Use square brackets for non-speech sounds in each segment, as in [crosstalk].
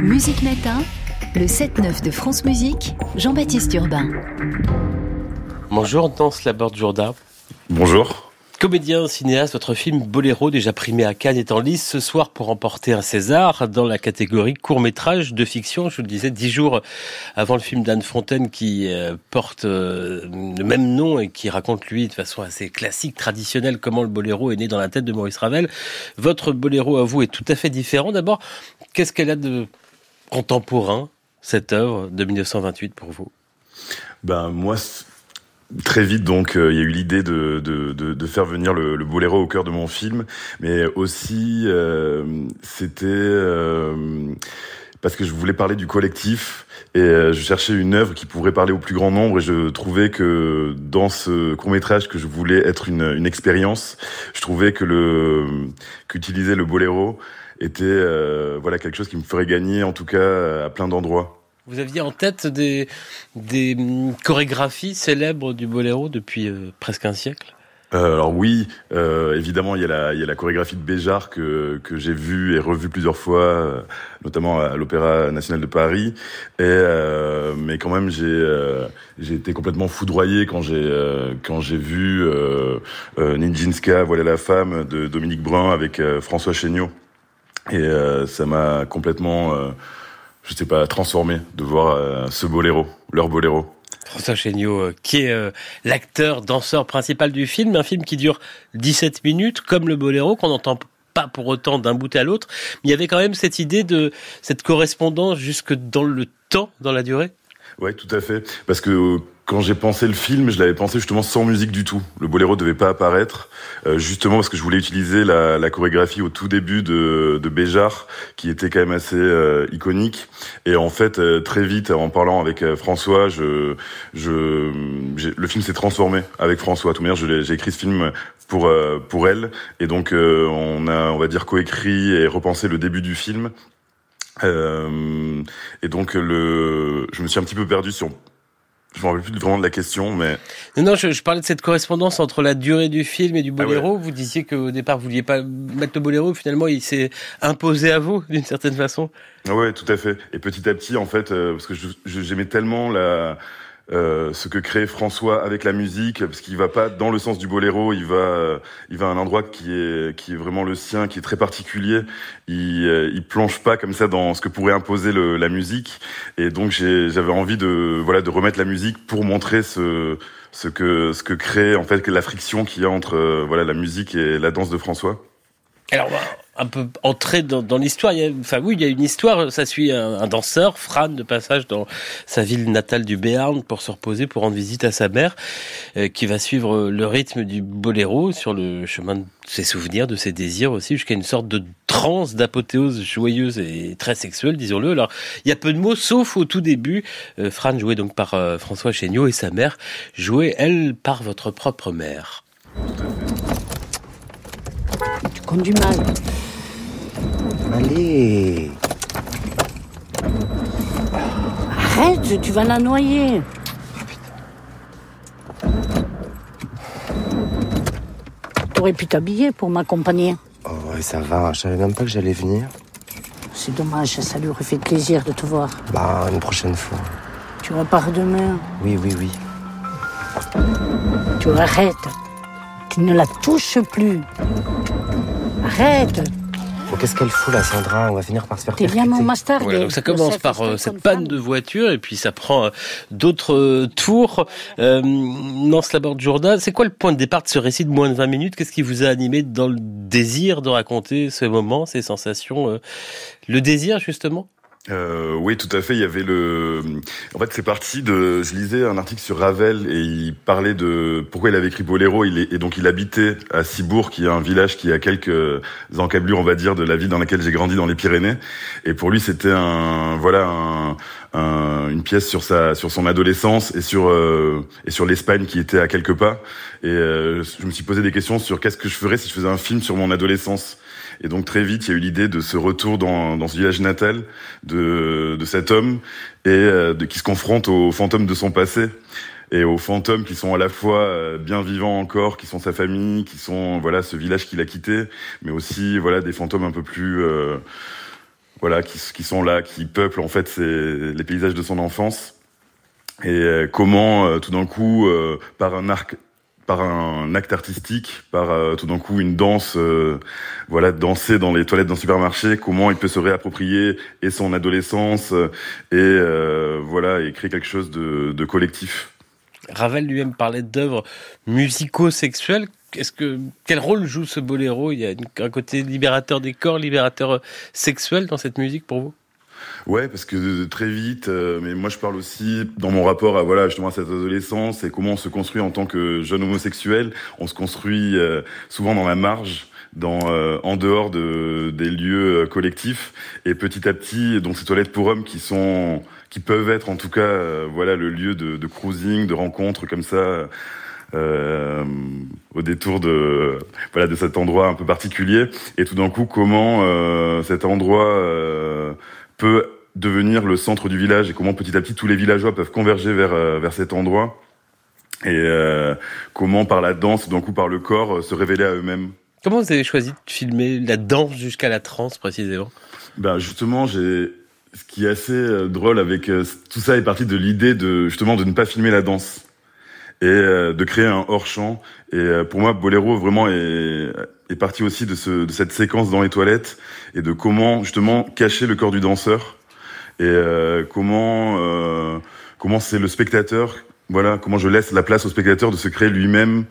Musique Matin, le 7-9 de France Musique, Jean-Baptiste Urbain. Bonjour, Danse Laborde Jourda. Bonjour. Comédien, cinéaste, votre film Boléro, déjà primé à Cannes, est en lice ce soir pour remporter un César dans la catégorie court-métrage de fiction. Je vous le disais, dix jours avant le film d'Anne Fontaine qui euh, porte euh, le même nom et qui raconte, lui, de façon assez classique, traditionnelle, comment le Boléro est né dans la tête de Maurice Ravel. Votre Boléro, à vous, est tout à fait différent. D'abord, qu'est-ce qu'elle a de contemporain, cette œuvre de 1928 pour vous? Ben, moi, Très vite, donc, euh, il y a eu l'idée de, de, de, de, faire venir le, le, boléro au cœur de mon film, mais aussi euh, c'était euh, parce que je voulais parler du collectif et je cherchais une œuvre qui pourrait parler au plus grand nombre et je trouvais que dans ce court métrage que je voulais être une, une expérience, je trouvais que le qu'utiliser le boléro était voilà quelque chose qui me ferait gagner en tout cas à plein d'endroits. Vous aviez en tête des, des chorégraphies célèbres du boléro depuis euh, presque un siècle? Euh, alors oui, euh, évidemment, il y, a la, il y a la chorégraphie de Béjar que, que j'ai vue et revue plusieurs fois, euh, notamment à l'Opéra national de Paris. Et euh, mais quand même, j'ai euh, j'ai été complètement foudroyé quand j'ai quand j'ai vu Nijinska, voilà la femme de Dominique Brun avec François Chéniaud. Et ça m'a complètement je sais pas, transformé de voir euh, ce boléro, leur boléro. François Chéniaud, euh, qui est euh, l'acteur, danseur principal du film, un film qui dure 17 minutes, comme le boléro, qu'on n'entend pas pour autant d'un bout à l'autre, mais il y avait quand même cette idée de cette correspondance jusque dans le temps, dans la durée? Ouais, tout à fait, parce que quand j'ai pensé le film, je l'avais pensé justement sans musique du tout. Le boléro devait pas apparaître, euh, justement parce que je voulais utiliser la, la chorégraphie au tout début de, de Béjar, qui était quand même assez euh, iconique. Et en fait, euh, très vite, en parlant avec François, je, je, le film s'est transformé avec François. Tout manière, j'ai écrit ce film pour pour elle, et donc on a, on va dire, coécrit et repensé le début du film. Et donc le, je me suis un petit peu perdu sur je m'en rappelle plus vraiment de la question, mais... Non, non je, je, parlais de cette correspondance entre la durée du film et du ah boléro. Vous disiez qu'au départ, vous vouliez pas mettre le boléro. Finalement, il s'est imposé à vous, d'une certaine façon. Ah ouais, tout à fait. Et petit à petit, en fait, euh, parce que j'aimais tellement la euh, ce que crée François avec la musique, parce qu'il va pas dans le sens du boléro, il va, il va à un endroit qui est, qui est vraiment le sien, qui est très particulier. Il, euh, il plonge pas comme ça dans ce que pourrait imposer le, la musique, et donc j'avais envie de, voilà, de remettre la musique pour montrer ce, ce que, ce que crée en fait la friction qu'il y a entre, euh, voilà, la musique et la danse de François. Alors, un peu entrer dans, l'histoire. Enfin oui, il y a une histoire. Ça suit un, danseur, Fran, de passage dans sa ville natale du Béarn pour se reposer, pour rendre visite à sa mère, euh, qui va suivre le rythme du boléro sur le chemin de ses souvenirs, de ses désirs aussi, jusqu'à une sorte de transe d'apothéose joyeuse et très sexuelle, disons-le. Alors, il y a peu de mots, sauf au tout début. Euh, Fran, joué donc par euh, François Chéniaud, et sa mère, jouée, elle, par votre propre mère. Tu conduis mal. Allez. Arrête, tu vas la noyer. T'aurais pu t'habiller pour m'accompagner. Oh ouais, ça va. Je savais même pas que j'allais venir. C'est dommage, ça lui aurait fait plaisir de te voir. Bah, une prochaine fois. Tu repars demain. Oui, oui, oui. Tu arrêtes. Tu ne la touches plus. Arrête. Qu'est-ce qu'elle fout là, Sandra? On va finir par se faire T'es bien mon master. Voilà, donc ça commence par euh, cette panne de voiture et puis ça prend euh, d'autres euh, tours. Euh, Nance Laborde Jourdain, c'est quoi le point de départ de ce récit de moins de 20 minutes? Qu'est-ce qui vous a animé dans le désir de raconter ce moment, ces sensations Le désir justement? Euh, oui, tout à fait. Il y avait le. En fait, c'est parti de. Je lisais un article sur Ravel et il parlait de pourquoi il avait écrit Boléro. Il est... Et donc, il habitait à Cibourg, qui est un village qui a quelques encablures, on va dire, de la vie dans laquelle j'ai grandi dans les Pyrénées. Et pour lui, c'était un. Voilà. Un... une pièce sur sa, sur son adolescence et sur euh... et sur l'Espagne qui était à quelques pas. Et euh, je me suis posé des questions sur qu'est-ce que je ferais si je faisais un film sur mon adolescence. Et donc très vite, il y a eu l'idée de ce retour dans, dans ce village natal de, de cet homme et euh, de, qui se confronte aux fantômes de son passé et aux fantômes qui sont à la fois euh, bien vivants encore, qui sont sa famille, qui sont voilà ce village qu'il a quitté, mais aussi voilà des fantômes un peu plus euh, voilà, qui, qui sont là, qui peuplent en fait les paysages de son enfance. Et euh, comment tout d'un coup, par un arc, par un acte artistique, par tout d'un coup une danse, voilà, danser dans les toilettes d'un supermarché, comment il peut se réapproprier et son adolescence et voilà et créer quelque chose de, collectif. Ravel lui-même parlait d'œuvres musico-sexuelles. Est-ce que quel rôle joue ce boléro? Il y a un côté libérateur des corps, libérateur euh, sexuel dans cette musique pour vous? Ouais, parce que très vite, euh, mais moi je parle aussi dans mon rapport à voilà justement à cette adolescence et comment on se construit en tant que jeune homosexuel. On se construit euh, souvent dans la marge, dans en dehors de, des lieux collectifs et petit à petit, donc ces toilettes pour hommes qui sont qui peuvent être en tout cas voilà le lieu de, de cruising, de rencontres comme ça euh, au détour de voilà de cet endroit un peu particulier et tout d'un coup comment euh, cet endroit euh, peut devenir le centre du village et comment petit à petit tous les villageois peuvent converger vers euh, vers cet endroit et euh, comment par la danse d'un coup par le corps se révéler à eux-mêmes. Comment vous avez choisi de filmer la danse jusqu'à la transe précisément? Ben justement j'ai ce qui est assez drôle avec tout ça est parti de l'idée de justement de ne pas filmer la danse et euh, de créer un hors champ. Et euh, pour moi, Boléro vraiment est, est parti aussi de, ce, de cette séquence dans les toilettes et de comment justement cacher le corps du danseur et euh, comment comment c'est le spectateur. Voilà, comment je laisse la place au spectateur de se créer lui-même,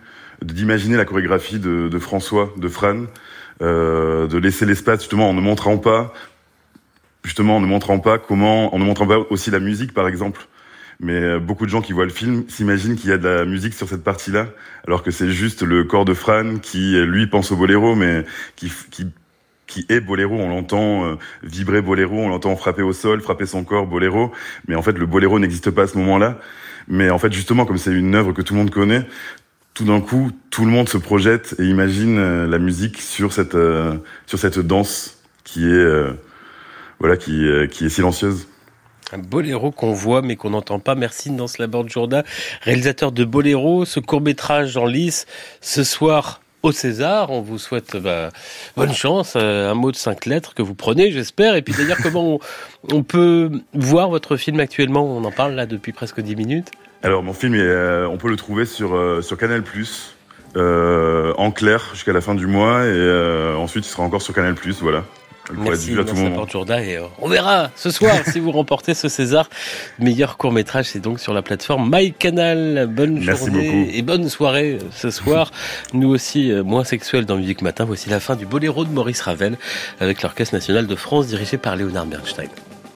d'imaginer la chorégraphie de, de, François, de Fran, de laisser l'espace justement en ne montrant pas justement en ne montrant pas comment, en ne montrant pas aussi la musique par exemple. Mais euh, beaucoup de gens qui voient le film s'imaginent qu'il y a de la musique sur cette partie-là, alors que c'est juste le corps de Fran qui, lui, pense au boléro, mais qui, qui, qui est boléro. On l'entend euh, vibrer boléro, on l'entend frapper au sol, frapper son corps boléro. Mais en fait, le boléro n'existe pas à ce moment-là. Mais en fait, justement, comme c'est une œuvre que tout le monde connaît, tout d'un coup, tout le monde se projette et imagine euh, la musique sur cette sur cette danse qui est voilà qui qui est silencieuse. Un boléro qu'on voit mais qu'on n'entend pas. Merci Nance Laborde Jourda, réalisateur de Boléro, ce court métrage en lice ce soir au César. On vous souhaite bah, bonne chance. Euh, un mot de cinq lettres que vous prenez, j'espère. Et puis d'ailleurs, comment on, peut voir votre film actuellement? On en parle là depuis presque dix minutes. Alors mon film, euh, on peut le trouver sur euh, sur Canal euh, en clair jusqu'à la fin du mois et ensuite il sera encore sur Canal Voilà. Merci, Jourda et euh, on verra ce soir [laughs] si vous remportez ce César. Meilleur court métrage, c'est donc sur la plateforme MyCanal. Bonne journée et bonne soirée euh, ce soir. [laughs] Nous aussi, euh, moins sexuels dans Musique Matin. Voici la fin du Boléro de Maurice Ravel avec l'Orchestre National de France dirigé par Léonard Bernstein.